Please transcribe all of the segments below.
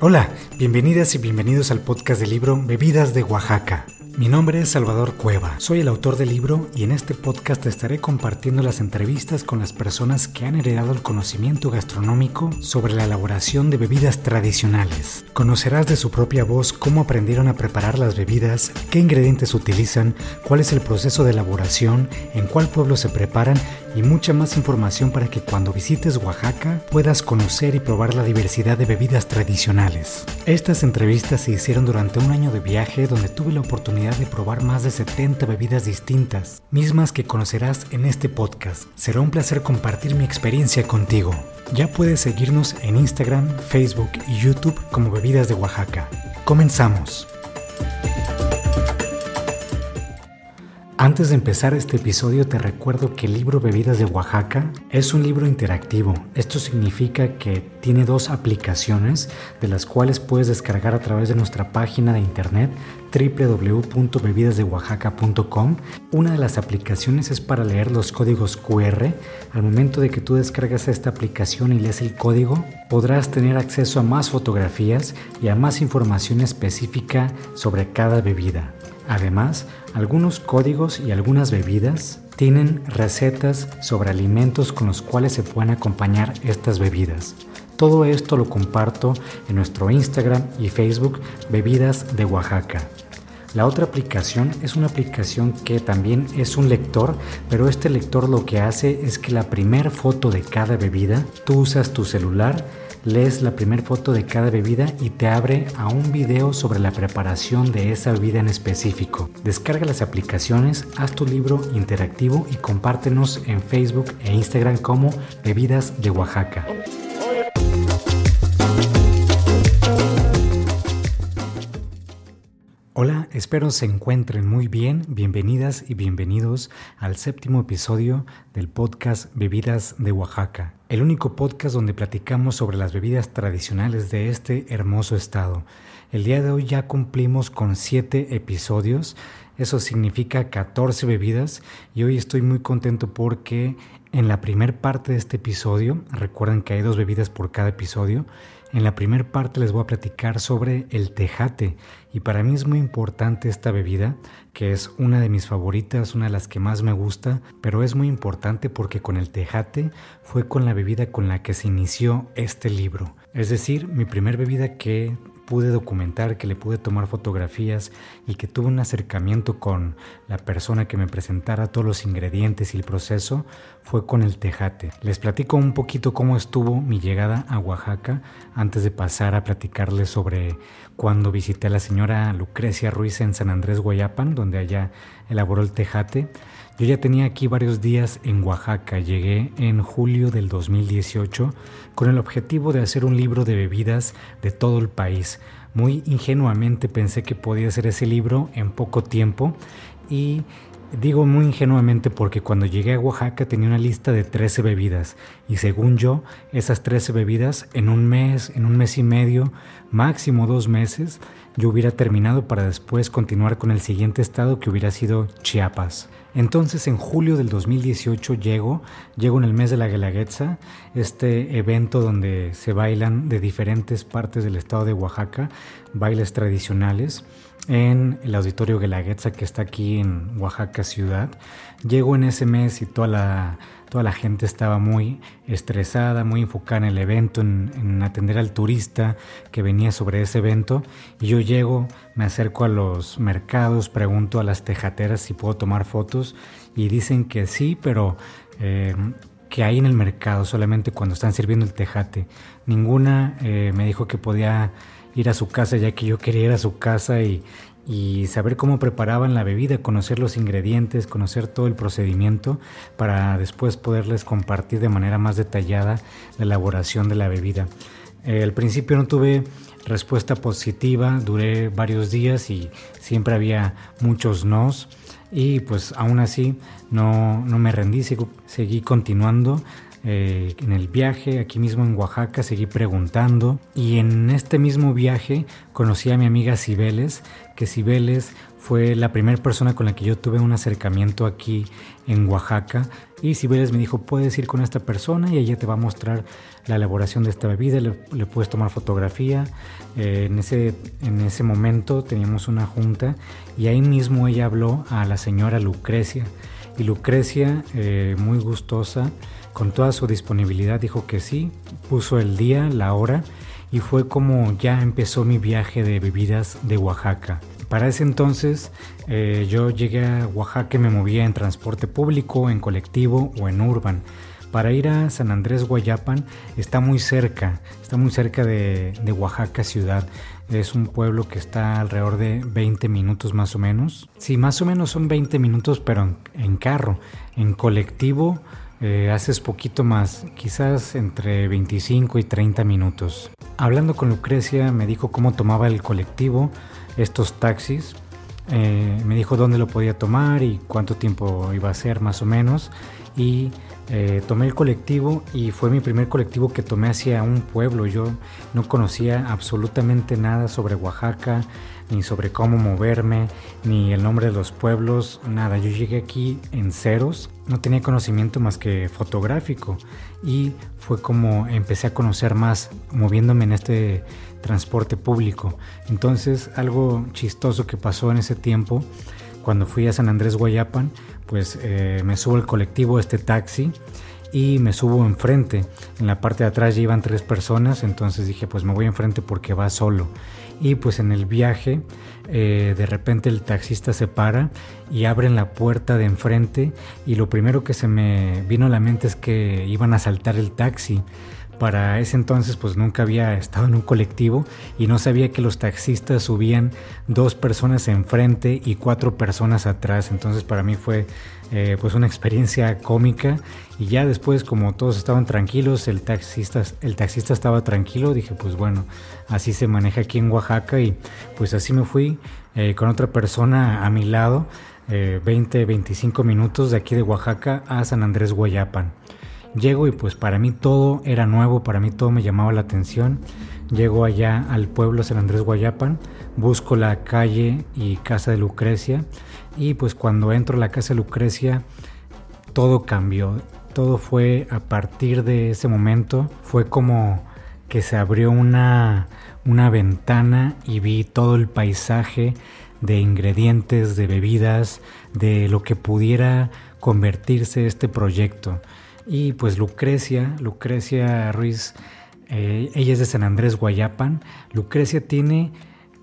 Hola, bienvenidas y bienvenidos al podcast del libro Bebidas de Oaxaca. Mi nombre es Salvador Cueva, soy el autor del libro y en este podcast estaré compartiendo las entrevistas con las personas que han heredado el conocimiento gastronómico sobre la elaboración de bebidas tradicionales. Conocerás de su propia voz cómo aprendieron a preparar las bebidas, qué ingredientes utilizan, cuál es el proceso de elaboración, en cuál pueblo se preparan y mucha más información para que cuando visites Oaxaca puedas conocer y probar la diversidad de bebidas tradicionales. Estas entrevistas se hicieron durante un año de viaje donde tuve la oportunidad de probar más de 70 bebidas distintas, mismas que conocerás en este podcast. Será un placer compartir mi experiencia contigo. Ya puedes seguirnos en Instagram, Facebook y YouTube como Bebidas de Oaxaca. Comenzamos. Antes de empezar este episodio te recuerdo que el libro Bebidas de Oaxaca es un libro interactivo. Esto significa que tiene dos aplicaciones de las cuales puedes descargar a través de nuestra página de internet www.bebidasdeoaxaca.com. Una de las aplicaciones es para leer los códigos QR. Al momento de que tú descargas esta aplicación y lees el código, podrás tener acceso a más fotografías y a más información específica sobre cada bebida. Además, algunos códigos y algunas bebidas tienen recetas sobre alimentos con los cuales se pueden acompañar estas bebidas. Todo esto lo comparto en nuestro Instagram y Facebook Bebidas de Oaxaca. La otra aplicación es una aplicación que también es un lector, pero este lector lo que hace es que la primera foto de cada bebida, tú usas tu celular lees la primera foto de cada bebida y te abre a un video sobre la preparación de esa bebida en específico. Descarga las aplicaciones, haz tu libro interactivo y compártenos en Facebook e Instagram como Bebidas de Oaxaca. Espero se encuentren muy bien. Bienvenidas y bienvenidos al séptimo episodio del podcast Bebidas de Oaxaca, el único podcast donde platicamos sobre las bebidas tradicionales de este hermoso estado. El día de hoy ya cumplimos con siete episodios, eso significa 14 bebidas y hoy estoy muy contento porque en la primera parte de este episodio, recuerden que hay dos bebidas por cada episodio, en la primera parte les voy a platicar sobre el tejate y para mí es muy importante esta bebida, que es una de mis favoritas, una de las que más me gusta, pero es muy importante porque con el tejate fue con la bebida con la que se inició este libro. Es decir, mi primer bebida que pude documentar, que le pude tomar fotografías y que tuve un acercamiento con la persona que me presentara todos los ingredientes y el proceso fue con el tejate. Les platico un poquito cómo estuvo mi llegada a Oaxaca antes de pasar a platicarles sobre cuando visité a la señora Lucrecia Ruiz en San Andrés Guayapan, donde allá elaboró el tejate. Yo ya tenía aquí varios días en Oaxaca, llegué en julio del 2018 con el objetivo de hacer un libro de bebidas de todo el país. Muy ingenuamente pensé que podía hacer ese libro en poco tiempo y Digo muy ingenuamente porque cuando llegué a Oaxaca tenía una lista de 13 bebidas y según yo esas 13 bebidas en un mes, en un mes y medio, máximo dos meses, yo hubiera terminado para después continuar con el siguiente estado que hubiera sido Chiapas. Entonces en julio del 2018 llego, llego en el mes de la Guelaguetza, este evento donde se bailan de diferentes partes del estado de Oaxaca, bailes tradicionales en el auditorio Guelaguetza que está aquí en Oaxaca ciudad. Llego en ese mes y toda la, toda la gente estaba muy estresada, muy enfocada en el evento, en, en, atender al turista que venía sobre ese evento. Y yo llego, me acerco a los mercados, pregunto a las tejateras si puedo tomar fotos y dicen que sí, pero... Eh, que hay en el mercado solamente cuando están sirviendo el tejate. Ninguna eh, me dijo que podía ir a su casa ya que yo quería ir a su casa y, saber cómo preparaban la bebida, conocer los ingredientes, conocer todo el procedimiento para después poderles compartir de manera más detallada la elaboración de la bebida. Eh, al principio no tuve respuesta positiva, duré varios días y siempre había muchos nos y pues aún así no, no me rendí, seguí continuando eh, en el viaje, aquí mismo en Oaxaca, seguí preguntando y en este mismo viaje conocí a mi amiga Cibeles, que Cibeles fue la primera persona con la que yo tuve un acercamiento aquí en Oaxaca. Y Cibeles me dijo, puedes ir con esta persona y ella te va a mostrar la elaboración de esta bebida, le, puedes tomar fotografía. Eh, en, ese, en ese momento teníamos una junta y ahí mismo ella habló a la señora Lucrecia. Y Lucrecia, eh, muy gustosa, con toda su disponibilidad, dijo que sí, puso el día, la hora y fue como ya empezó mi viaje de bebidas de Oaxaca. Para ese entonces eh, yo llegué a Oaxaca y me movía en transporte público, en colectivo o en urban. Para ir a San Andrés Guayapan está muy cerca, está muy cerca de, Oaxaca ciudad. Es un pueblo que está alrededor de 20 minutos más o menos. Sí, más o menos son 20 minutos, pero en, carro. En colectivo eh, haces poquito más, quizás entre 25 y 30 minutos. Hablando con Lucrecia me dijo cómo tomaba el colectivo, estos taxis. Eh, me dijo dónde lo podía tomar y cuánto tiempo iba a ser más o menos. Y eh, tomé el colectivo y fue mi primer colectivo que tomé hacia un pueblo. Yo no conocía absolutamente nada sobre Oaxaca, ni sobre cómo moverme, ni el nombre de los pueblos, nada. Yo llegué aquí en ceros, no tenía conocimiento más que fotográfico y fue como empecé a conocer más moviéndome en este transporte público. Entonces algo chistoso que pasó en ese tiempo, cuando fui a San Andrés Guayapan, pues eh, me subo al colectivo, este taxi, y me subo enfrente. En la parte de atrás ya iban tres personas, entonces dije, pues me voy enfrente porque va solo. Y pues en el viaje, eh, de repente el taxista se para y abren la puerta de enfrente y lo primero que se me vino a la mente es que iban a saltar el taxi. Para ese entonces pues nunca había estado en un colectivo y no sabía que los taxistas subían dos personas enfrente y cuatro personas atrás. Entonces para mí fue eh, pues una experiencia cómica y ya después como todos estaban tranquilos, el taxista, el taxista estaba tranquilo, dije pues bueno, así se maneja aquí en Oaxaca y pues así me fui eh, con otra persona a mi lado. 20, eh, 25 minutos de aquí de Oaxaca a San Andrés Guayapan. Llego y pues para mí todo era nuevo, para mí todo me llamaba la atención. Llego allá al pueblo San Andrés Guayapan, busco la calle y casa de Lucrecia y pues cuando entro a la casa de Lucrecia todo cambió. Todo fue a partir de ese momento, fue como que se abrió una, una ventana y vi todo el paisaje de ingredientes, de bebidas, de lo que pudiera convertirse este proyecto. Y pues Lucrecia, Lucrecia Ruiz, eh, ella es de San Andrés Guayapan. Lucrecia tiene,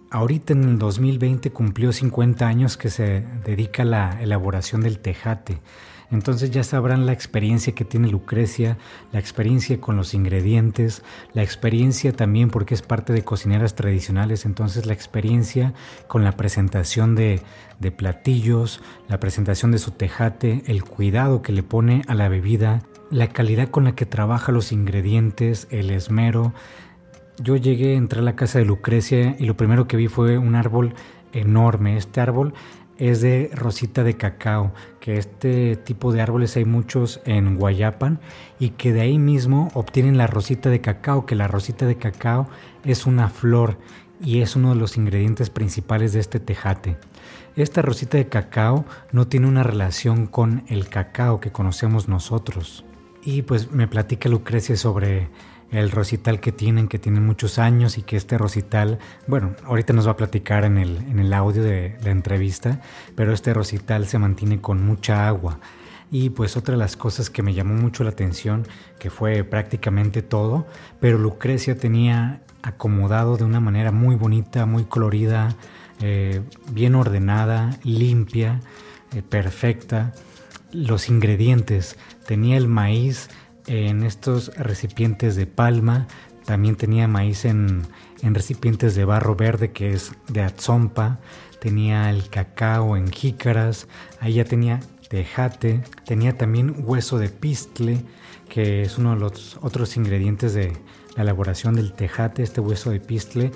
ahorita en el 2020 cumplió 50 años que se dedica a la elaboración del tejate. Entonces ya sabrán la experiencia que tiene Lucrecia, la experiencia con los ingredientes, la experiencia también porque es parte de cocineras tradicionales, entonces la experiencia con la presentación de, de platillos, la presentación de su tejate, el cuidado que le pone a la bebida, la calidad con la que trabaja los ingredientes, el esmero. Yo llegué, entré a la casa de Lucrecia y lo primero que vi fue un árbol enorme. Este árbol es de rosita de cacao, que este tipo de árboles hay muchos en Guayapan y que de ahí mismo obtienen la rosita de cacao, que la rosita de cacao es una flor y es uno de los ingredientes principales de este tejate. Esta rosita de cacao no tiene una relación con el cacao que conocemos nosotros. Y pues me platica Lucrecia sobre el rosital que tienen, que tienen muchos años y que este rosital, bueno, ahorita nos va a platicar en el, en el audio de la entrevista, pero este rosital se mantiene con mucha agua. Y pues otra de las cosas que me llamó mucho la atención, que fue prácticamente todo, pero Lucrecia tenía acomodado de una manera muy bonita, muy colorida, eh, bien ordenada, limpia, eh, perfecta. Los ingredientes, tenía el maíz en estos recipientes de palma, también tenía maíz en, recipientes de barro verde que es de atzompa, tenía el cacao en jícaras, ahí ya tenía tejate, tenía también hueso de pistle, que es uno de los otros ingredientes de la elaboración del tejate, este hueso de pistle,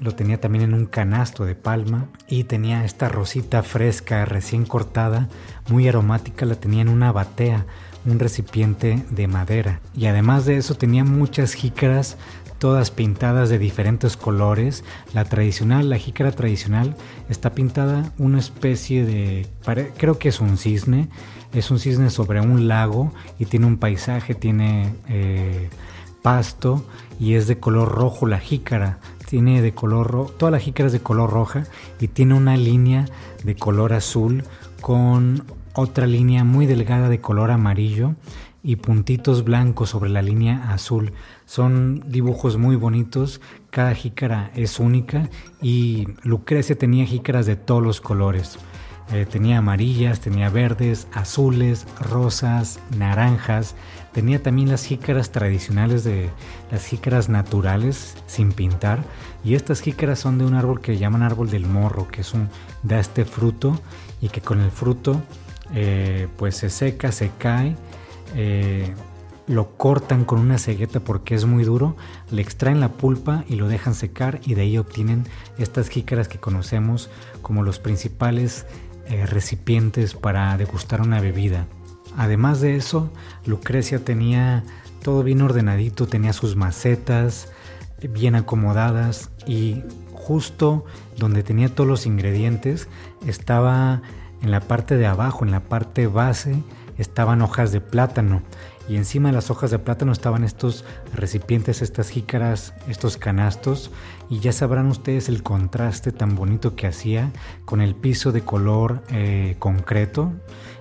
lo, tenía también en un canasto de palma y tenía esta rosita fresca, recién cortada, muy aromática, la tenía en una batea, un recipiente de madera. Y además de eso tenía muchas jícaras todas pintadas de diferentes colores. La tradicional, la jícara tradicional, está pintada una especie de, creo que es un cisne, es un cisne sobre un lago y tiene un paisaje, tiene eh, pasto y es de color rojo la jícara. Tiene de color rojo, toda la jícara es de color roja y tiene una línea de color azul con otra línea muy delgada de color amarillo y puntitos blancos sobre la línea azul. Son dibujos muy bonitos, cada jícara es única y Lucrecia tenía jícaras de todos los colores. Eh, tenía amarillas, tenía verdes, azules, rosas, naranjas. Tenía también las jícaras tradicionales de las jícaras naturales sin pintar. Y estas jícaras son de un árbol que llaman árbol del morro, que es un da este fruto y que con el fruto eh, pues se seca, se cae eh, lo cortan con una cegueta porque es muy duro, le extraen la pulpa y lo dejan secar y de ahí obtienen estas jícaras que conocemos como los principales eh, recipientes para degustar una bebida. Además de eso, Lucrecia tenía todo bien ordenadito, tenía sus macetas bien acomodadas y justo donde tenía todos los ingredientes estaba en la parte de abajo, en la parte base, estaban hojas de plátano. Y encima de las hojas de plátano estaban estos recipientes, estas jícaras, estos canastos. Y ya sabrán ustedes el contraste tan bonito que hacía con el piso de color eh, concreto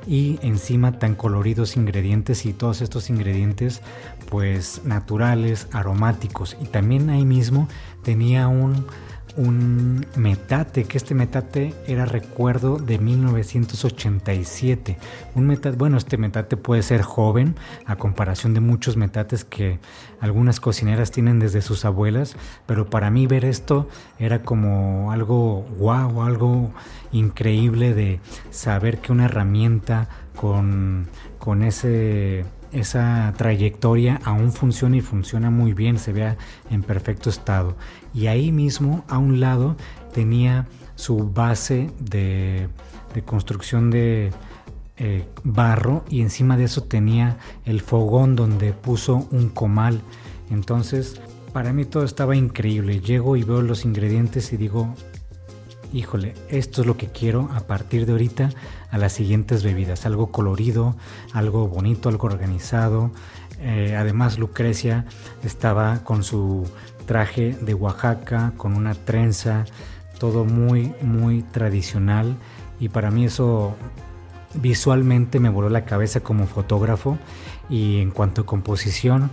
y encima tan coloridos ingredientes y todos estos ingredientes pues naturales, aromáticos y también ahí mismo tenía un un metate, que este metate era recuerdo de 1987. Un metate, bueno, este metate puede ser joven a comparación de muchos metates que algunas cocineras tienen desde sus abuelas, pero para mí ver esto era como algo guau, algo increíble de saber que una herramienta con, con ese esa trayectoria aún funciona y funciona muy bien, se vea en perfecto estado. Y ahí mismo, a un lado, tenía su base de, construcción de eh, barro y encima de eso tenía el fogón donde puso un comal. Entonces, para mí todo estaba increíble. Llego y veo los ingredientes y digo, híjole, esto es lo que quiero a partir de ahorita a las siguientes bebidas. Algo colorido, algo bonito, algo organizado. Eh, además Lucrecia estaba con su traje de Oaxaca, con una trenza, todo muy, muy tradicional. Y para mí eso visualmente me voló la cabeza como fotógrafo. Y en cuanto a composición,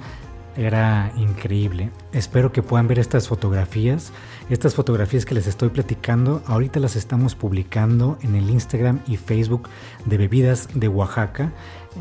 era increíble. Espero que puedan ver estas fotografías. Estas fotografías que les estoy platicando, ahorita las estamos publicando en el Instagram y Facebook de Bebidas de Oaxaca.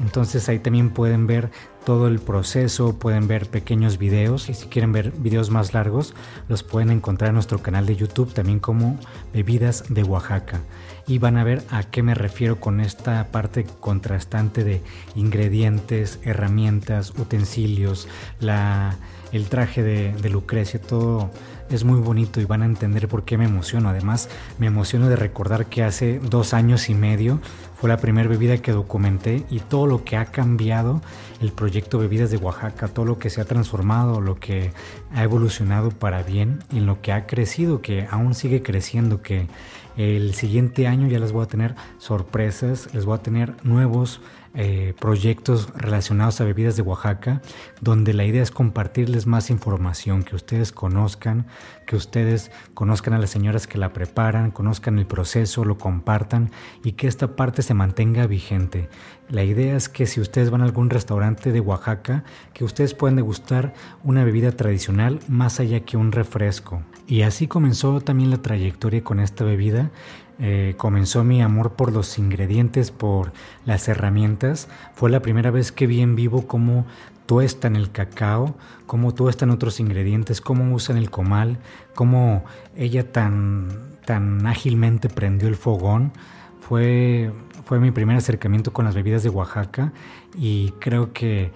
Entonces ahí también pueden ver todo el proceso, pueden ver pequeños videos y si quieren ver videos más largos los pueden encontrar en nuestro canal de YouTube también como Bebidas de Oaxaca. Y van a ver a qué me refiero con esta parte contrastante de ingredientes, herramientas, utensilios, la, el traje de, de Lucrecia, todo es muy bonito y van a entender por qué me emociono. Además, me emociono de recordar que hace dos años y medio fue la primera bebida que documenté y todo lo que ha cambiado el proyecto Bebidas de Oaxaca, todo lo que se ha transformado, lo que ha evolucionado para bien y lo que ha crecido, que aún sigue creciendo, que el siguiente año ya les voy a tener sorpresas, les voy a tener nuevos eh, proyectos relacionados a bebidas de Oaxaca, donde la idea es compartirles más información, que ustedes conozcan, que ustedes conozcan a las señoras que la preparan, conozcan el proceso, lo compartan y que esta parte se mantenga vigente. La idea es que si ustedes van a algún restaurante de Oaxaca, que ustedes puedan degustar una bebida tradicional más allá que un refresco. Y así comenzó también la trayectoria con esta bebida. Eh, comenzó mi amor por los ingredientes, por las herramientas. Fue la primera vez que vi en vivo cómo tuestan el cacao, cómo tuestan otros ingredientes, cómo usan el comal, cómo ella tan, tan ágilmente prendió el fogón. Fue fue mi primer acercamiento con las bebidas de Oaxaca y creo que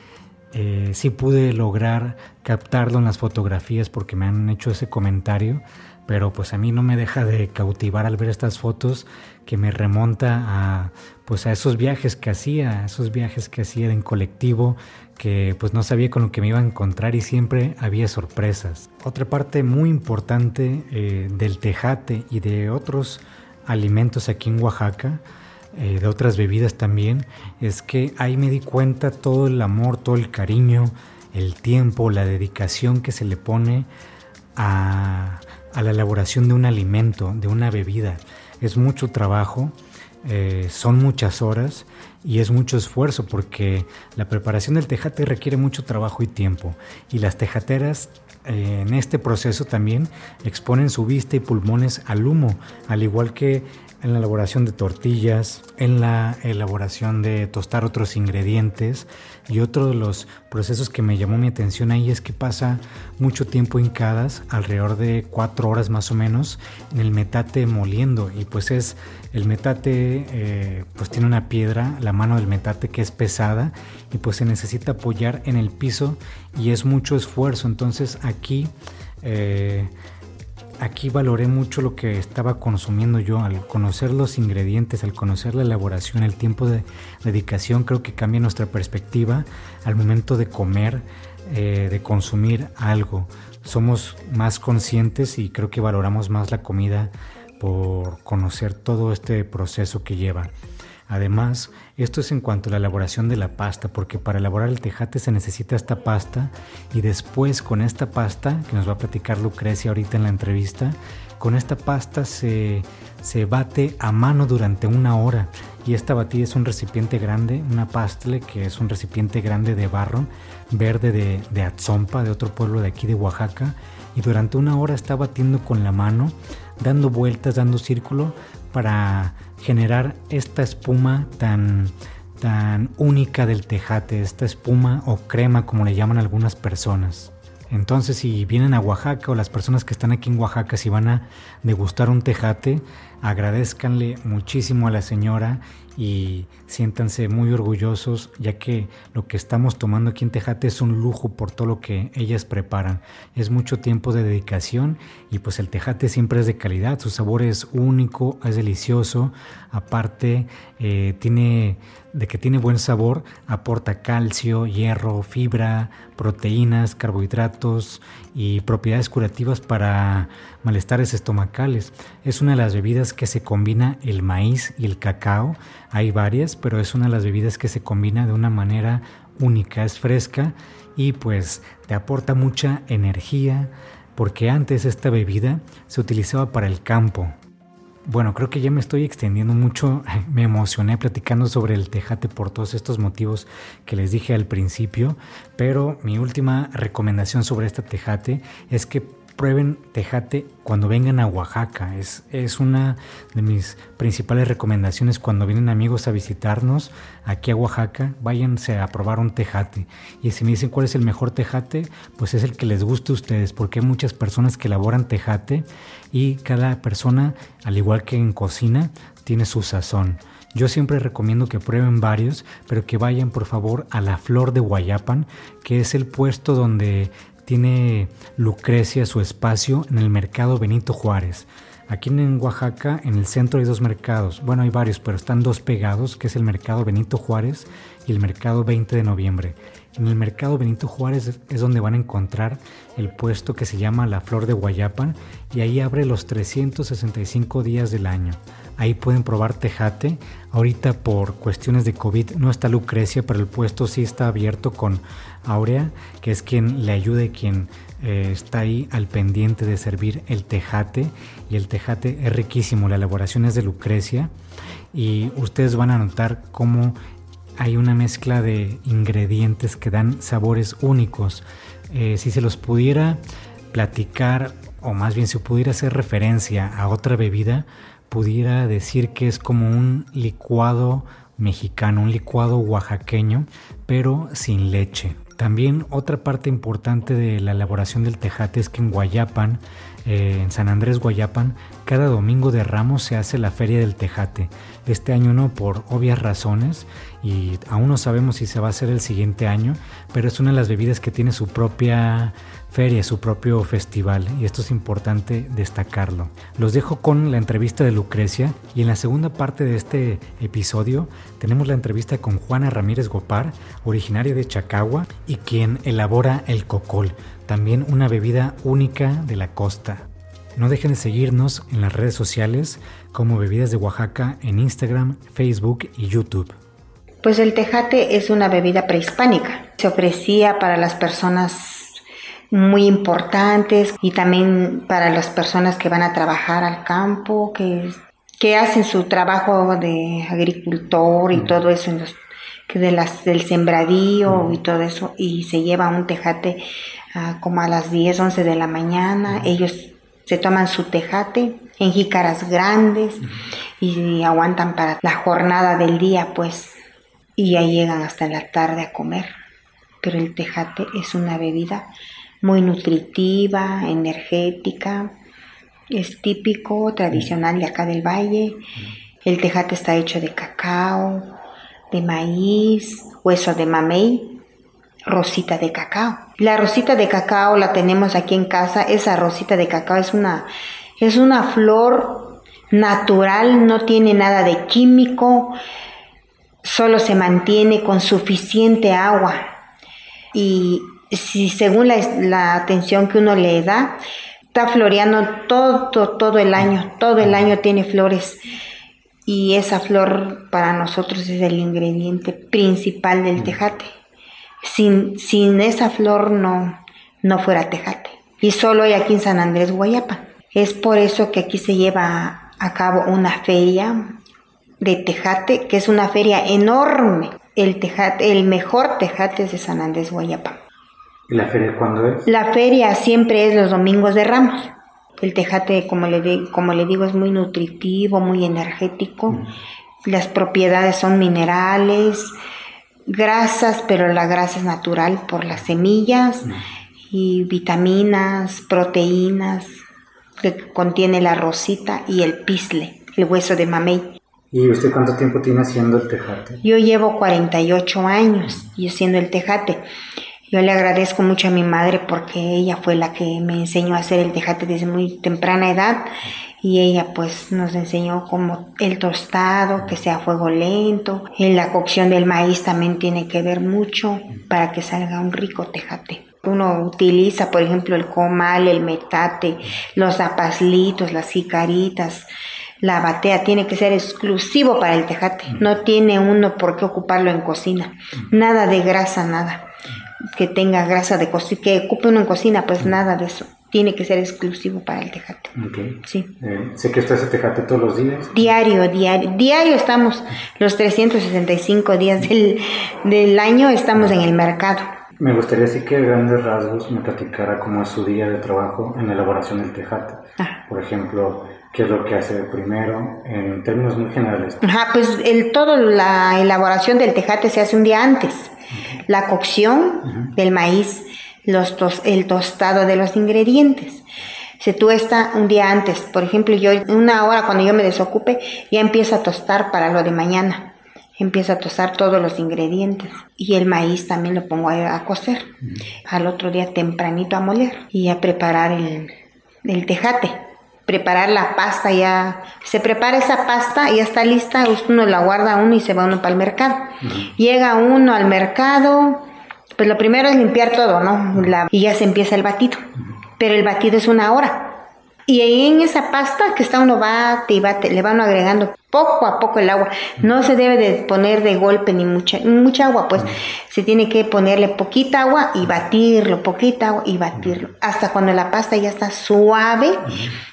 eh, sí pude lograr captarlo en las fotografías porque me han hecho ese comentario, pero pues a mí no me deja de cautivar al ver estas fotos que me remonta a pues a esos viajes que hacía, esos viajes que hacía en colectivo, que pues no sabía con lo que me iba a encontrar y siempre había sorpresas. Otra parte muy importante eh, del tejate y de otros alimentos aquí en Oaxaca, eh, de otras bebidas también, es que ahí me di cuenta todo el amor, todo el cariño, el tiempo, la dedicación que se le pone a, la elaboración de un alimento, de una bebida. Es mucho trabajo, eh, son muchas horas y es mucho esfuerzo porque la preparación del tejate requiere mucho trabajo y tiempo. Y las tejateras eh, en este proceso también exponen su vista y pulmones al humo, al igual que en la elaboración de tortillas, en la elaboración de tostar otros ingredientes. Y otro de los procesos que me llamó mi atención ahí es que pasa mucho tiempo hincadas, alrededor de cuatro horas más o menos, en el metate moliendo. Y pues es, el metate eh, pues tiene una piedra, la mano del metate que es pesada y pues se necesita apoyar en el piso y es mucho esfuerzo. Entonces aquí... Eh, aquí valoré mucho lo que estaba consumiendo yo al conocer los ingredientes, al conocer la elaboración, el tiempo de dedicación, creo que cambia nuestra perspectiva al momento de comer, eh, de consumir algo. Somos más conscientes y creo que valoramos más la comida por conocer todo este proceso que lleva. Además, esto es en cuanto a la elaboración de la pasta, porque para elaborar el tejate se necesita esta pasta y después con esta pasta, que nos va a platicar Lucrecia ahorita en la entrevista, con esta pasta se, se bate a mano durante una hora. Y esta batida es un recipiente grande, una pastle que es un recipiente grande de barro verde de, de de otro pueblo de aquí de Oaxaca, y durante una hora está batiendo con la mano, dando vueltas, dando círculo para generar esta espuma tan, tan única del tejate, esta espuma o crema como le llaman algunas personas. Entonces si vienen a Oaxaca o las personas que están aquí en Oaxaca si van a degustar un tejate, agradezcanle muchísimo a la señora y siéntanse muy orgullosos ya que lo que estamos tomando aquí en Tejate es un lujo por todo lo que ellas preparan. Es mucho tiempo de dedicación y pues el Tejate siempre es de calidad, su sabor es único, es delicioso, aparte eh, tiene de que tiene buen sabor, aporta calcio, hierro, fibra, proteínas, carbohidratos y propiedades curativas para malestares estomacales. Es una de las bebidas que se combina el maíz y el cacao. Hay varias, pero es una de las bebidas que se combina de una manera única, es fresca y pues te aporta mucha energía porque antes esta bebida se utilizaba para el campo, bueno, creo que ya me estoy extendiendo mucho. Me emocioné platicando sobre el tejate por todos estos motivos que les dije al principio. Pero mi última recomendación sobre este tejate es que prueben tejate cuando vengan a Oaxaca. Es, es una de mis principales recomendaciones cuando vienen amigos a visitarnos aquí a Oaxaca. Váyanse a probar un tejate. Y si me dicen cuál es el mejor tejate, pues es el que les guste a ustedes, porque hay muchas personas que elaboran tejate y cada persona, al igual que en cocina, tiene su sazón. Yo siempre recomiendo que prueben varios, pero que vayan por favor a la Flor de Guayapan, que es el puesto donde tiene Lucrecia su espacio en el mercado Benito Juárez. Aquí en Oaxaca, en el centro hay dos mercados. Bueno, hay varios, pero están dos pegados, que es el mercado Benito Juárez y el mercado 20 de noviembre. En el mercado Benito Juárez es donde van a encontrar el puesto que se llama La Flor de Guayapan y ahí abre los 365 días del año. Ahí pueden probar tejate. Ahorita por cuestiones de COVID no está Lucrecia, pero el puesto sí está abierto con Aurea, que es quien le ayuda y quien eh, está ahí al pendiente de servir el tejate. Y el tejate es riquísimo, la elaboración es de Lucrecia. Y ustedes van a notar cómo hay una mezcla de ingredientes que dan sabores únicos. Eh, si se los pudiera platicar, o más bien si pudiera hacer referencia a otra bebida, pudiera decir que es como un licuado mexicano, un licuado oaxaqueño, pero sin leche. También otra parte importante de la elaboración del tejate es que en Guayapan, eh, en San Andrés Guayapan, cada domingo de Ramos se hace la feria del tejate. Este año no por obvias razones y aún no sabemos si se va a hacer el siguiente año, pero es una de las bebidas que tiene su propia feria, su propio festival, y esto es importante destacarlo. Los dejo con la entrevista de Lucrecia y en la segunda parte de este episodio tenemos la entrevista con Juana Ramírez Gopar, originaria de Chacagua y quien elabora el cocol, también una bebida única de la costa. No dejen de seguirnos en las redes sociales como Bebidas de Oaxaca en Instagram, Facebook y YouTube. Pues el tejate es una bebida prehispánica. Se ofrecía para las personas muy importantes y también para las personas que van a trabajar al campo, que, que hacen su trabajo de agricultor y todo eso, que de las, del sembradío y todo eso, y se lleva un tejate ah, como a las 10, 11 de la mañana. Ellos se toman su tejate en jícaras grandes y aguantan para la jornada del día, pues, y ya llegan hasta la tarde a comer. Pero el tejate es una bebida muy nutritiva, energética, es típico, tradicional de acá del valle. El tejate está hecho de cacao, de maíz, hueso de mamey, rosita de cacao. La rosita de cacao la tenemos aquí en casa. Esa rosita de cacao es una, es una flor natural, no tiene nada de químico, solo se mantiene con suficiente agua. Y si según la, atención que uno le da, está floreando todo, todo el año, todo el año tiene flores. Y esa flor para nosotros es el ingrediente principal del tejate. Sin, sin esa flor no, no fuera tejate. Y solo hay aquí en San Andrés Guayapa. Es por eso que aquí se lleva a cabo una feria de tejate, que es una feria enorme. El, tejate, el mejor tejate es de San Andrés Guayapa. ¿Y la feria cuándo es? La feria siempre es los domingos de Ramos. El tejate, como le, como le digo, es muy nutritivo, muy energético. Las propiedades son minerales, grasas, pero la grasa es natural por las semillas y vitaminas, proteínas que contiene la rosita y el pisle, el hueso de mamey. ¿Y usted cuánto tiempo tiene haciendo el tejate? Yo llevo 48 años y haciendo el tejate. Yo le agradezco mucho a mi madre porque ella fue la que me enseñó a hacer el tejate desde muy temprana edad y ella pues nos enseñó como el tostado, que sea a fuego lento, en la cocción del maíz también tiene que ver mucho para que salga un rico tejate. Uno utiliza, por ejemplo, el comal, el metate, los zapaslitos, las jicaritas, la batea tiene que ser exclusivo para el tejate. No tiene uno por qué ocuparlo en cocina. Nada de grasa, nada que tenga grasa de cocina, que ocupe uno en cocina, pues nada de eso. Tiene que ser exclusivo para el tejate. Sí. Eh, sé que usted hace tejate todos los días. Diario, diario. Diario estamos, los 365 días del, del año estamos en el mercado. Me gustaría así que a grandes rasgos me platicara cómo es su día de trabajo en la elaboración del tejate. Ah. Por ejemplo, qué es lo que hace primero, en términos muy generales. Ajá, pues el, todo la elaboración del tejate se hace un día antes la cocción del maíz, los el tostado de los ingredientes. Se tuesta un día antes, por ejemplo, yo una hora cuando yo me desocupe, ya empiezo a tostar para lo de mañana. Empiezo a tostar todos los ingredientes y el maíz también lo pongo a, cocer. Al otro día tempranito a moler y a preparar el, el tejate preparar la pasta ya se prepara esa pasta y ya está lista uno la guarda uno y se va uno para el mercado llega uno al mercado pues lo primero es limpiar todo no y ya se empieza el batido pero el batido es una hora y ahí en esa pasta que está uno bate y bate, le van agregando poco a poco el agua. No se debe de poner de golpe ni mucha, mucha agua, pues se tiene que ponerle poquita agua y batirlo, poquita agua y batirlo. Hasta cuando la pasta ya está suave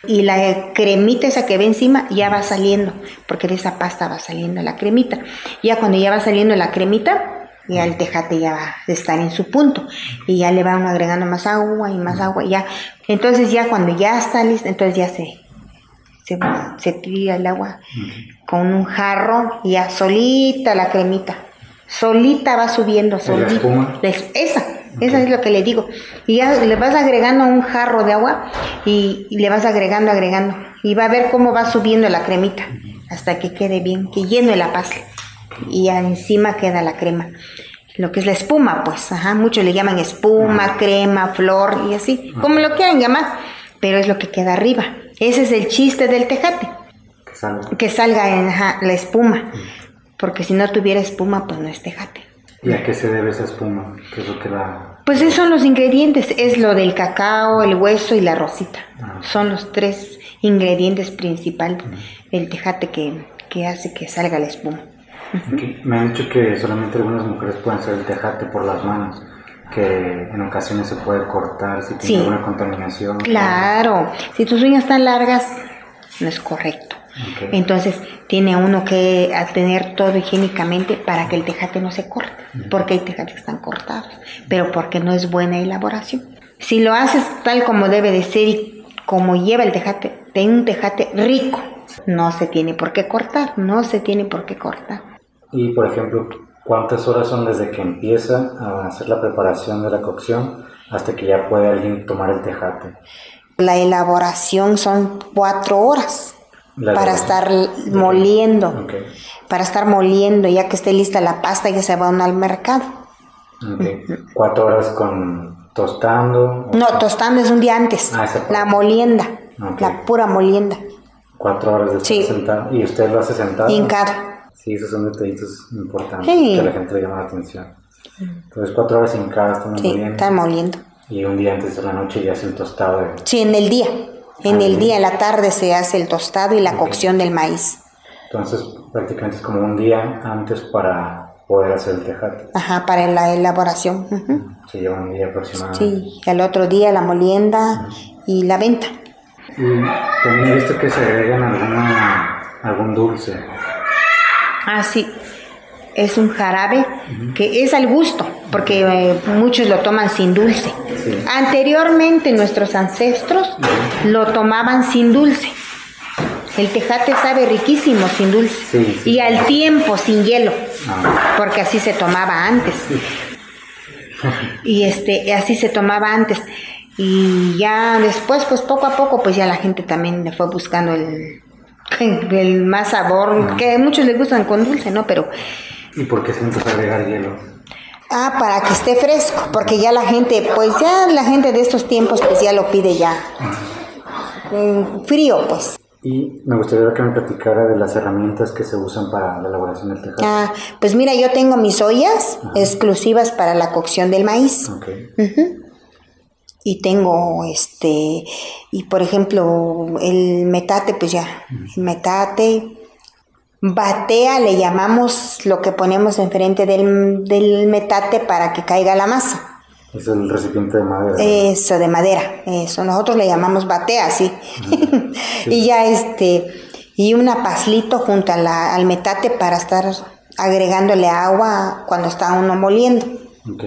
y la cremita esa que ve encima ya va saliendo, porque de esa pasta va saliendo la cremita. Ya cuando ya va saliendo la cremita, ya el tejate ya va a estar en su punto. Y ya le van agregando más agua y más agua ya. Entonces ya cuando ya está listo entonces ya se se, se tira el agua con un jarro y ya solita la cremita. Solita va subiendo solita. esa esa es lo que le digo. Y ya le vas agregando un jarro de agua y, le vas agregando agregando. Y va a ver cómo va subiendo la cremita hasta que quede bien que lleno la pasta y encima queda la crema. lo que es la espuma, pues, ajá, muchos le llaman espuma, crema, flor y así, como lo quieran llamar, pero es lo que queda arriba. Ese es el chiste del tejate, Que salga. que salga en ajá, la espuma, porque si no tuviera espuma, pues no es tejate. ¿Y a qué se debe esa espuma? ¿Qué es lo que la...? Pues esos son los ingredientes, es lo del cacao, el hueso y la rosita. Ah. Son los tres ingredientes principales del tejate que, que hace que salga la espuma. Me han dicho que solamente algunas mujeres pueden hacer el tejate por las manos, que en ocasiones se puede cortar si tiene Sí. alguna contaminación. Claro, si tus uñas están largas, no es correcto. Entonces tiene uno que tener todo higiénicamente para que el tejate no se corte, porque hay tejates que están cortados, pero porque no es buena elaboración. Si lo haces tal como debe de ser y como lleva el tejate, de un tejate rico, no se tiene por qué cortar, no se tiene por qué cortar. Y, por ejemplo, ¿cuántas horas son desde que empieza a hacer la preparación de la cocción hasta que ya puede alguien tomar el tejate? La elaboración son cuatro horas para estar moliendo. Para estar moliendo, ya que esté lista la pasta, ya se va al mercado. ¿Cuatro horas con tostando? No, tostando es un día antes. Ah, la molienda, la pura molienda. Cuatro horas de estar Sí. sentado. ¿Y usted lo hace sentado? Hincado. Sí, esos son detallitos importantes Sí. que a la gente le llama la atención. Entonces, cuatro horas sin cada están Sí, muy bien. está moliendo. Y un día antes de la noche ya hacen tostado. De... Sí, en el día. En Ah, el bien. día, en la tarde se hace el tostado y la cocción del maíz. Entonces, prácticamente es como un día antes para poder hacer el tejate. Ajá, para la elaboración. Se lleva un día aproximadamente. Sí, y al otro día la molienda y la venta. Y también he visto que se agregan alguna, algún dulce. Ah, sí. Es un jarabe que es al gusto, porque eh, muchos lo toman sin dulce. Sí. Anteriormente nuestros ancestros lo tomaban sin dulce. El tejate sabe riquísimo sin dulce. Sí, sí. Y al tiempo sin hielo, Ah, porque así se tomaba antes. Y este, así se tomaba antes. Y ya después, pues poco a poco, pues ya la gente también le fue buscando el, el más sabor, que a muchos les gustan con dulce, ¿no? Pero, ¿Y por qué se empezó a agregar hielo? ah, para que esté fresco, porque ya la gente, pues ya la gente de estos tiempos, pues ya lo pide ya mm, frío, pues. Y me gustaría que me platicara de las herramientas que se usan para la elaboración del tejate. Ah, pues mira, yo tengo mis ollas exclusivas para la cocción del maíz. Ok. Y tengo este, y por ejemplo, el metate, pues ya, el metate, batea, le llamamos lo que ponemos enfrente del, del metate para que caiga la masa. Es el recipiente de madera. Eso, de madera, eso, nosotros le llamamos batea, sí. y ya este, y un paslito junto a la- al metate para estar agregándole agua cuando está uno moliendo. Ok.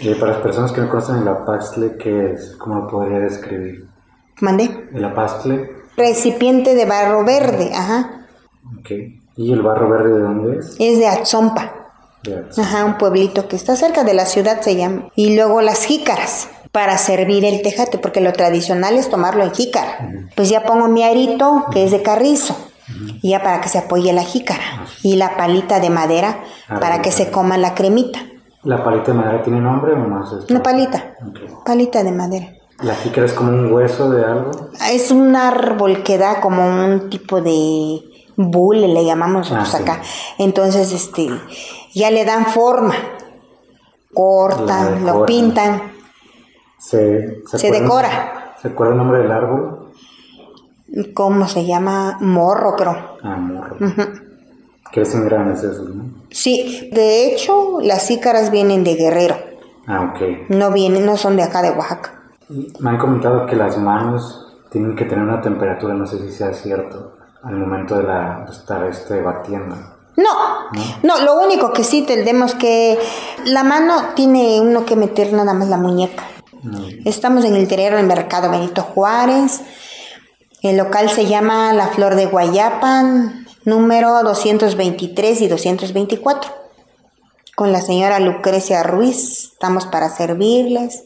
Y para las personas que no conocen el apastle, ¿qué es? ¿Cómo lo podría describir? ¿Mandé? El apastle. Recipiente de barro verde, ajá. Ok. ¿Y el barro verde de dónde es? Es de Atzompa. De Atz- Ajá, un pueblito que está cerca de la ciudad se llama. Y luego las jícaras para servir el tejate, porque lo tradicional es tomarlo en jícara. Pues ya pongo mi arito, que es de carrizo, y ya para que se apoye la jícara. Y la palita de madera para que se coma la cremita. ¿La palita de madera tiene nombre o no? Es Una palita, palita de madera. ¿La jícara es como un hueso de algo? Es un árbol que da como un tipo de bule, le llamamos Ah, sí. acá. Entonces, este, ya le dan forma. Cortan, lo pintan. Se, Se decora. ¿Se acuerda el nombre del árbol? ¿Cómo se llama? Morro, creo. Ah, morro. Crecen grandes esos, ¿no? Sí, de hecho, las ícaras vienen de Guerrero. Ah, ok. No vienen, no son de acá de Oaxaca. Me han comentado que las manos tienen que tener una temperatura, no sé si sea cierto, al momento de, la, de estar este, batiendo. No, no, lo único que sí tenemos que la mano tiene uno que meter nada más la muñeca. Mm, Estamos en el interior del mercado Benito Juárez. El local se llama La Flor de Guayapan, número 223 y 224. Con la señora Lucrecia Ruiz, estamos para servirles.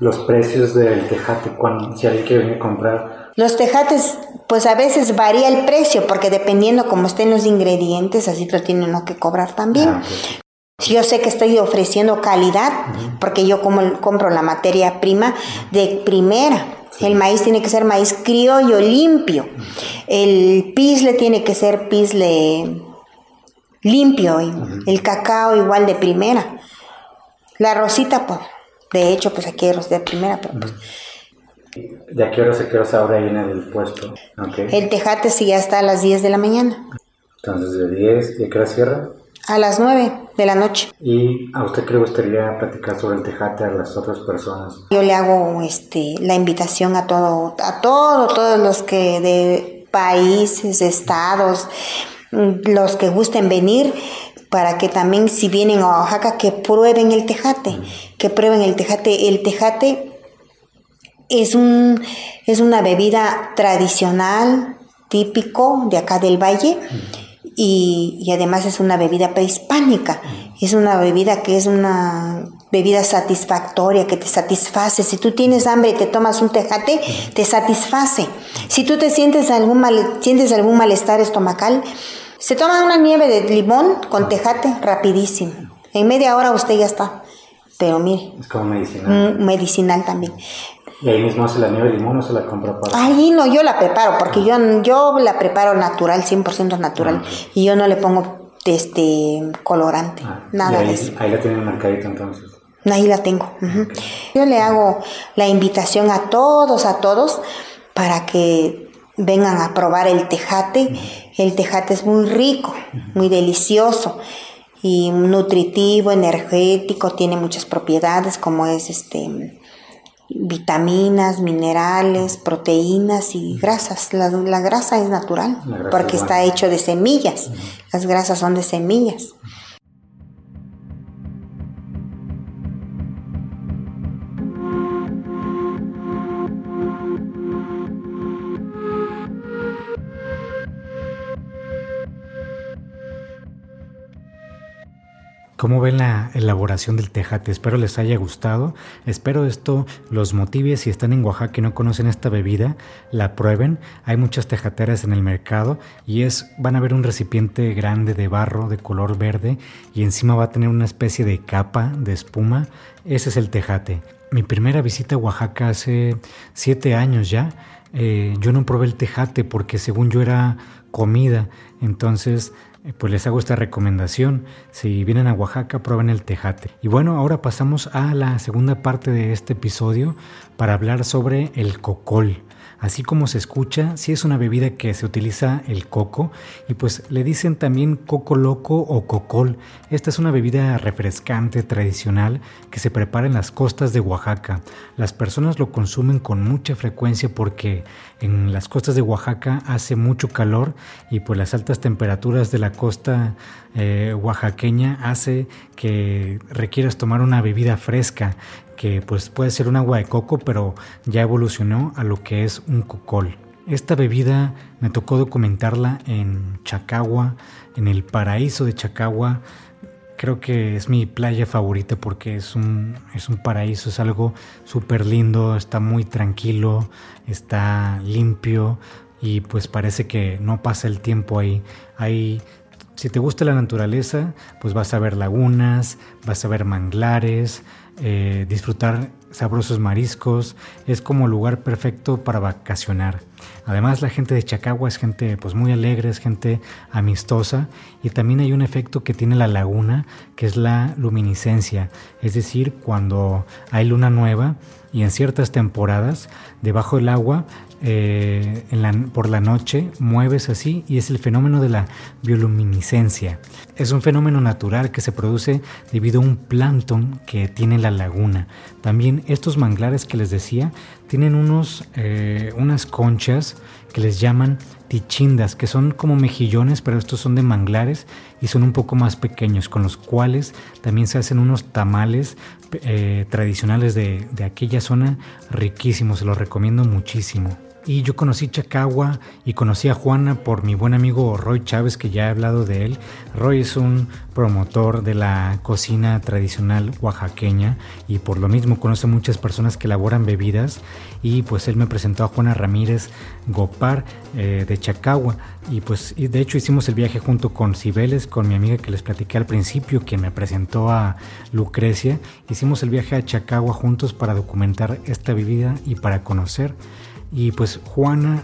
Los precios del tejate, cuando, si alguien quiere venir a comprar, Los tejates, pues a veces varía el precio, porque dependiendo cómo estén los ingredientes, así lo tiene uno que cobrar también. ah, ok. Yo sé que estoy ofreciendo calidad porque yo como, compro la materia prima de primera. El maíz tiene que ser maíz criollo, limpio. El pisle tiene que ser pisle limpio. El cacao igual de primera. La rosita, pues, de hecho, pues aquí hay rosita de primera, pero pues... ¿De a qué hora se qué hora se abre ahí en el puesto? El tejate sí ya está a las 10 de la mañana. Entonces, de 10, ¿y a qué hora cierra? A las 9 de la noche. ¿Y a usted qué le gustaría platicar sobre el tejate a las otras personas? Yo le hago este, la invitación a todo, a todo, todos los que de países, estados, los que gusten venir, para que también si vienen a Oaxaca que prueben el tejate, que prueben el tejate. El tejate es, un, es una bebida tradicional, típico de acá del valle y, además es una bebida prehispánica. Es una bebida que es una bebida satisfactoria, que te satisface. Si tú tienes hambre y te tomas un tejate, te satisface. Si tú te sientes algún, mal, sientes algún malestar estomacal, se toma una nieve de limón con tejate rapidísimo. En media hora usted ya está. Pero mire. Es como medicinal. Mm, medicinal también. ¿Y ahí mismo hace la nieve de limón o se la compra para...? Ahí no, yo la preparo, porque yo, yo la preparo natural, 100% natural. Ah, y yo no le pongo este colorante, ah, nada ahí, de eso. Ahí la tienen mercadito entonces. Ahí la tengo. Yo le hago la invitación a todos, a todos, para que vengan a probar el tejate. El tejate es muy rico, muy delicioso y nutritivo, energético, tiene muchas propiedades como es este vitaminas, minerales, proteínas y grasas. La, grasa es natural porque está hecho de semillas. Las grasas son de semillas. ¿Cómo ven la elaboración del tejate? Espero les haya gustado. Espero esto los motive si están en Oaxaca y no conocen esta bebida, la prueben. Hay muchas tejateras en el mercado y es van a ver un recipiente grande de barro de color verde y encima va a tener una especie de capa de espuma. Ese es el tejate. Mi primera visita a Oaxaca hace siete años ya. Eh, yo no probé el tejate porque según yo era comida. Entonces pues les hago esta recomendación. Si vienen a Oaxaca, prueben el tejate. Y bueno, ahora pasamos a la segunda parte de este episodio para hablar sobre el cocol. Así como se escucha, sí es una bebida que se utiliza el coco y pues le dicen también coco loco o cocol. Esta es una bebida refrescante tradicional que se prepara en las costas de Oaxaca. Las personas lo consumen con mucha frecuencia porque en las costas de Oaxaca hace mucho calor y pues las altas temperaturas de la costa eh, oaxaqueña hace que requieras tomar una bebida fresca que pues puede ser un agua de coco, pero ya evolucionó a lo que es un cocol. Esta bebida me tocó documentarla en Chacagua, en el paraíso de Chacagua. Creo que es mi playa favorita porque es un, es un paraíso, es algo súper lindo, está muy tranquilo, está limpio y pues parece que no pasa el tiempo ahí. Hay si te gusta la naturaleza, pues vas a ver lagunas, vas a ver manglares, eh, disfrutar sabrosos mariscos, es como lugar perfecto para vacacionar. Además la gente de Chacagua es gente pues muy alegre, es gente amistosa y también hay un efecto que tiene la laguna que es la luminiscencia, es decir, cuando hay luna nueva y en ciertas temporadas debajo del agua eh, por la noche mueves así y es el fenómeno de la bioluminiscencia. Es un fenómeno natural que se produce debido a un plancton que tiene la laguna. También estos manglares que les decía tienen unos, eh, unas conchas que les llaman tichindas, que son como mejillones, pero estos son de manglares y son un poco más pequeños, con los cuales también se hacen unos tamales eh, tradicionales de, de aquella zona riquísimos, se los recomiendo muchísimo. Y yo conocí Chacagua y conocí a Juana por mi buen amigo Roy Chávez, que ya he hablado de él. Roy es un promotor de la cocina tradicional oaxaqueña y por lo mismo conoce muchas personas que elaboran bebidas. Y pues él me presentó a Juana Ramírez Gopar eh, de Chacagua. Y pues de hecho hicimos el viaje junto con Cibeles, con mi amiga que les platiqué al principio, quien me presentó a Lucrecia. Hicimos el viaje a Chacagua juntos para documentar esta bebida y para conocer. Y pues Juana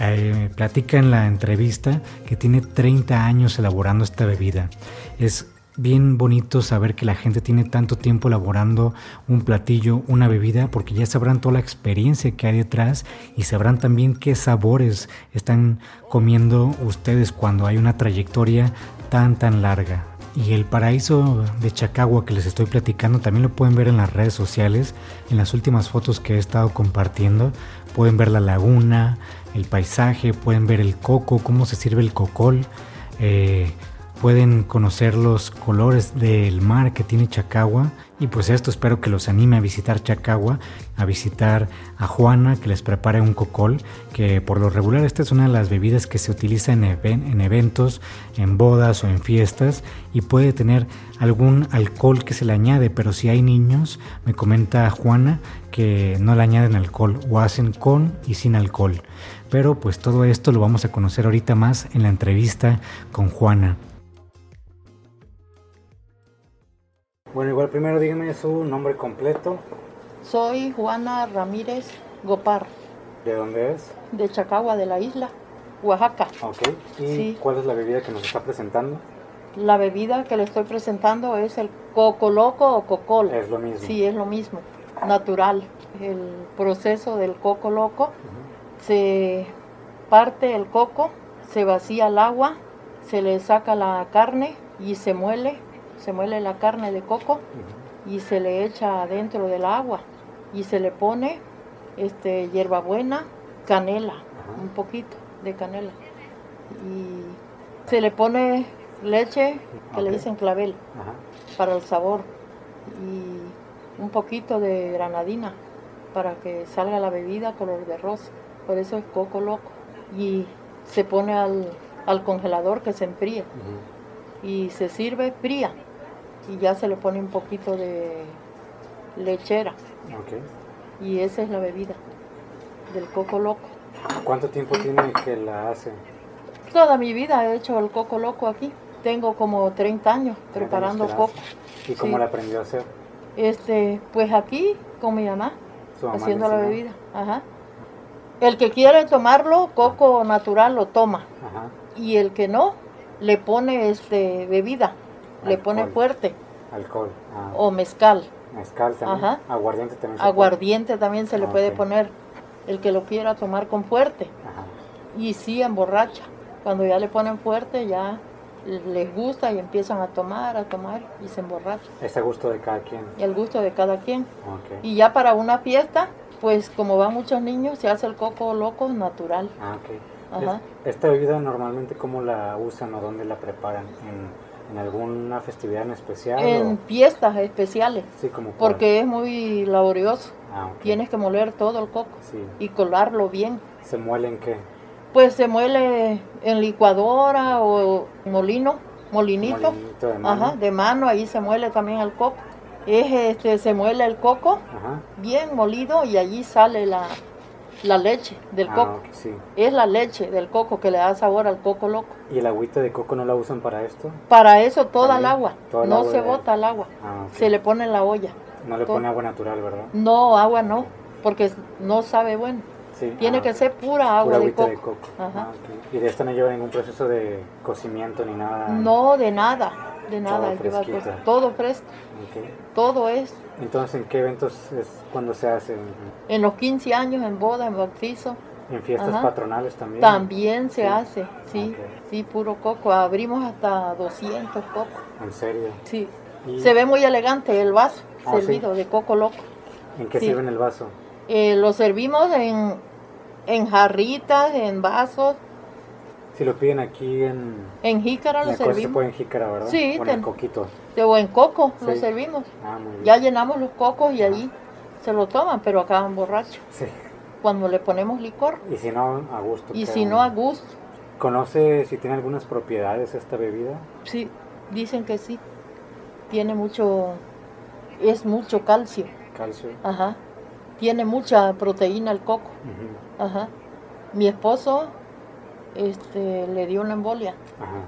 eh, platica en la entrevista que tiene 30 años elaborando esta bebida. Es bien bonito saber que la gente tiene tanto tiempo elaborando un platillo, una bebida, porque ya sabrán toda la experiencia que hay detrás y sabrán también qué sabores están comiendo ustedes cuando hay una trayectoria tan tan larga. Y el paraíso de Chacagua que les estoy platicando también lo pueden ver en las redes sociales, en las últimas fotos que he estado compartiendo. Pueden ver la laguna, el paisaje, pueden ver el coco, cómo se sirve el cocol. Eh, pueden conocer los colores del mar que tiene Chacagua y pues esto espero que los anime a visitar Chacagua, a visitar a Juana que les prepare un cocol, que por lo regular esta es una de las bebidas que se utiliza en, en eventos, en bodas o en fiestas y puede tener algún alcohol que se le añade, pero si hay niños, me comenta Juana que no le añaden alcohol o hacen con y sin alcohol. Pero pues todo esto lo vamos a conocer ahorita más en la entrevista con Juana. Bueno, igual primero dígame su nombre completo. Soy Juana Ramírez Gopar. ¿De dónde es? De Chacagua, de la isla, Oaxaca. Ok. ¿Y cuál es la bebida que nos está presentando? La bebida que le estoy presentando es el coco loco o cocol. Es lo mismo. Sí, es lo mismo. Natural. El proceso del coco loco. Se parte el coco, se vacía el agua, se le saca la carne y se muele se muele la carne de coco y se le echa dentro del agua y se le pone este hierbabuena, canela, un poquito de canela. Y se le pone leche que le dicen clavel para el sabor y un poquito de granadina para que salga la bebida color de rosa. Por eso es coco loco. Y se pone al, congelador que se enfríe. Y se sirve fría y ya se le pone un poquito de lechera. Y esa es la bebida del coco loco. ¿Cuánto tiempo tiene que la hace? Toda mi vida he hecho el coco loco aquí. Tengo como 30 años preparando coco. ¿Y cómo la aprendió a hacer? Este, pues aquí con mi mamá, haciendo la bebida. Ajá. El que quiere tomarlo, coco natural lo toma. Y el que no, le pone este bebida le pone fuerte. Alcohol. Ah. O mezcal. Mezcal también. Aguardiente también. Se Aguardiente también se le ah, puede poner. El que lo quiera tomar con fuerte. Ajá. Y sí, emborracha. Cuando ya le ponen fuerte, ya les gusta y empiezan a tomar, a tomar y se emborrachan. Es el gusto de cada quien. El gusto de cada quien. Y ya para una fiesta, pues como van muchos niños, se hace el coco loco natural. Ah. Ajá. ¿Esta bebida normalmente cómo la usan o dónde la preparan? ¿En ¿En alguna festividad en especial? En fiestas especiales. Sí, como Porque es muy laborioso. Ah, Tienes que moler todo el coco y colarlo bien. ¿Se muele en qué? Pues se muele en licuadora o molino, molinito. de mano. Ajá, de mano, ahí se muele también el coco. Es, este, se muele el coco bien molido y allí sale la, la leche del ah, coco. Es la leche del coco que le da sabor al coco loco. ¿Y el agüita de coco no la usan para esto? Para eso toda el agua. no se bota el agua. Ah, se le pone en la olla. No le pone agua natural, ¿verdad? No, agua no, porque no sabe bueno. Tiene ah, que ser pura agua de coco. de coco. ¿Y de esto no lleva ningún proceso de cocimiento ni nada? No, de nada, de nada. todo fresco. Todo es entonces, ¿en qué eventos es cuando se hace? En los 15 años, en boda, en bautizo. ¿En fiestas patronales también? También se hace, sí, sí, puro coco. Abrimos hasta 200 cocos. ¿En serio? Sí. Se ve muy elegante el vaso ah, servido de coco loco. ¿En qué sirven el vaso? Eh, lo servimos en, en jarritas, en vasos. Si lo piden aquí en... En jícara lo servimos. se puede en jícara, ¿verdad? Sí. en coquito. De buen coco lo servimos. Ah, ya llenamos los cocos y ahí se lo toman, pero acaban borrachos. Sí. cuando le ponemos licor. Y si no, a gusto. Y si no, a gusto. ¿Conoce si tiene algunas propiedades esta bebida? Sí, dicen que sí. Tiene mucho, es mucho calcio. Calcio. Ajá. Tiene mucha proteína el coco. Ajá. Mi esposo este, le dio una embolia. Ajá.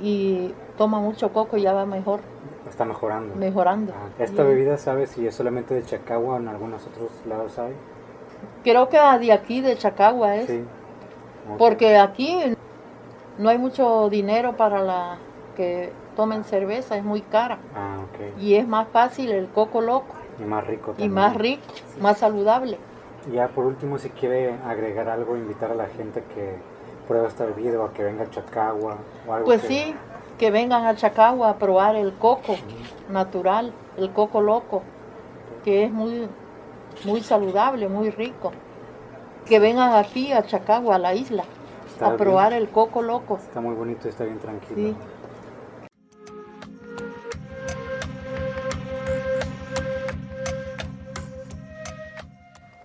Y toma mucho coco y ya va mejor. Está mejorando. Mejorando. ¿Esta bebida sabe si es solamente de Chacagua o en algunos otros lados hay? Creo que de aquí, de Chacagua es. Sí. Porque aquí no hay mucho dinero para la que tomen cerveza, es muy cara. Ah. Y es más fácil el coco loco. Y más rico también. Y más rico, más saludable. Ya por último, si quiere agregar algo, invitar a la gente que pruebe esta bebida o a que venga a Chacagua o algo. Pues sí, que vengan a Chacagua a probar el coco natural, el coco loco, que es muy, muy saludable, muy rico. Que vengan aquí a Chacagua, a la isla, a probar el coco loco. Está muy bonito, está bien tranquilo.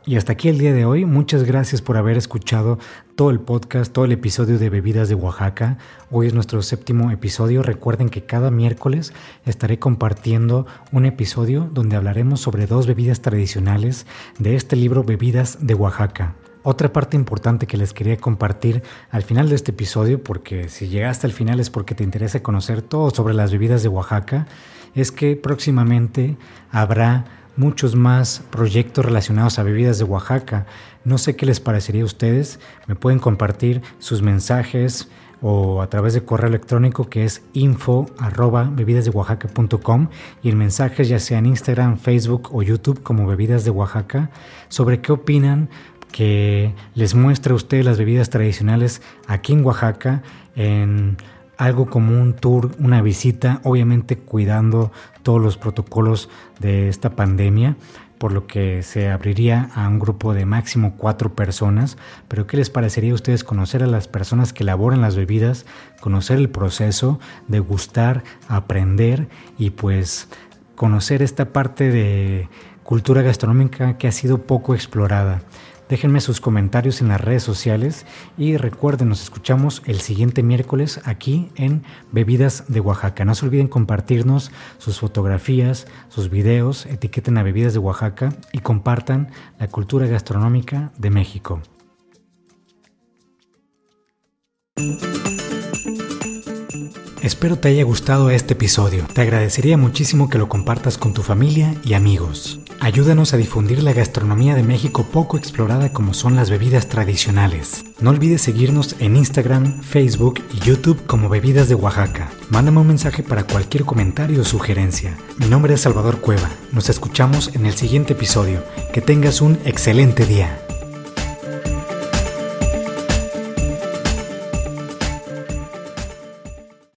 Y hasta aquí el día de hoy. Muchas gracias por haber escuchado todo el podcast, todo el episodio de Bebidas de Oaxaca. Hoy es nuestro séptimo episodio. Recuerden que cada miércoles estaré compartiendo un episodio donde hablaremos sobre dos bebidas tradicionales de este libro Bebidas de Oaxaca. Otra parte importante que les quería compartir al final de este episodio, porque si llegaste al final es porque te interesa conocer todo sobre las bebidas de Oaxaca, es que próximamente habrá muchos más proyectos relacionados a bebidas de Oaxaca. No sé qué les parecería a ustedes. Me pueden compartir sus mensajes o a través de correo electrónico que es info arroba y el mensaje ya sea en Instagram, Facebook o YouTube como Bebidas de Oaxaca sobre qué opinan que les muestre a ustedes las bebidas tradicionales aquí en Oaxaca en algo como un tour, una visita, obviamente cuidando todos los protocolos de esta pandemia, por lo que se abriría a un grupo de máximo cuatro personas. Pero ¿qué les parecería a ustedes conocer a las personas que elaboran las bebidas, conocer el proceso, degustar, aprender y pues conocer esta parte de cultura gastronómica que ha sido poco explorada? Déjenme sus comentarios en las redes sociales y recuerden, nos escuchamos el siguiente miércoles aquí en Bebidas de Oaxaca. No se olviden compartirnos sus fotografías, sus videos, etiqueten a Bebidas de Oaxaca y compartan la cultura gastronómica de México. Espero te haya gustado este episodio. Te agradecería muchísimo que lo compartas con tu familia y amigos. Ayúdanos a difundir la gastronomía de México poco explorada como son las bebidas tradicionales. No olvides seguirnos en Instagram, Facebook y YouTube como Bebidas de Oaxaca. Mándame un mensaje para cualquier comentario o sugerencia. Mi nombre es Salvador Cueva. Nos escuchamos en el siguiente episodio. Que tengas un excelente día.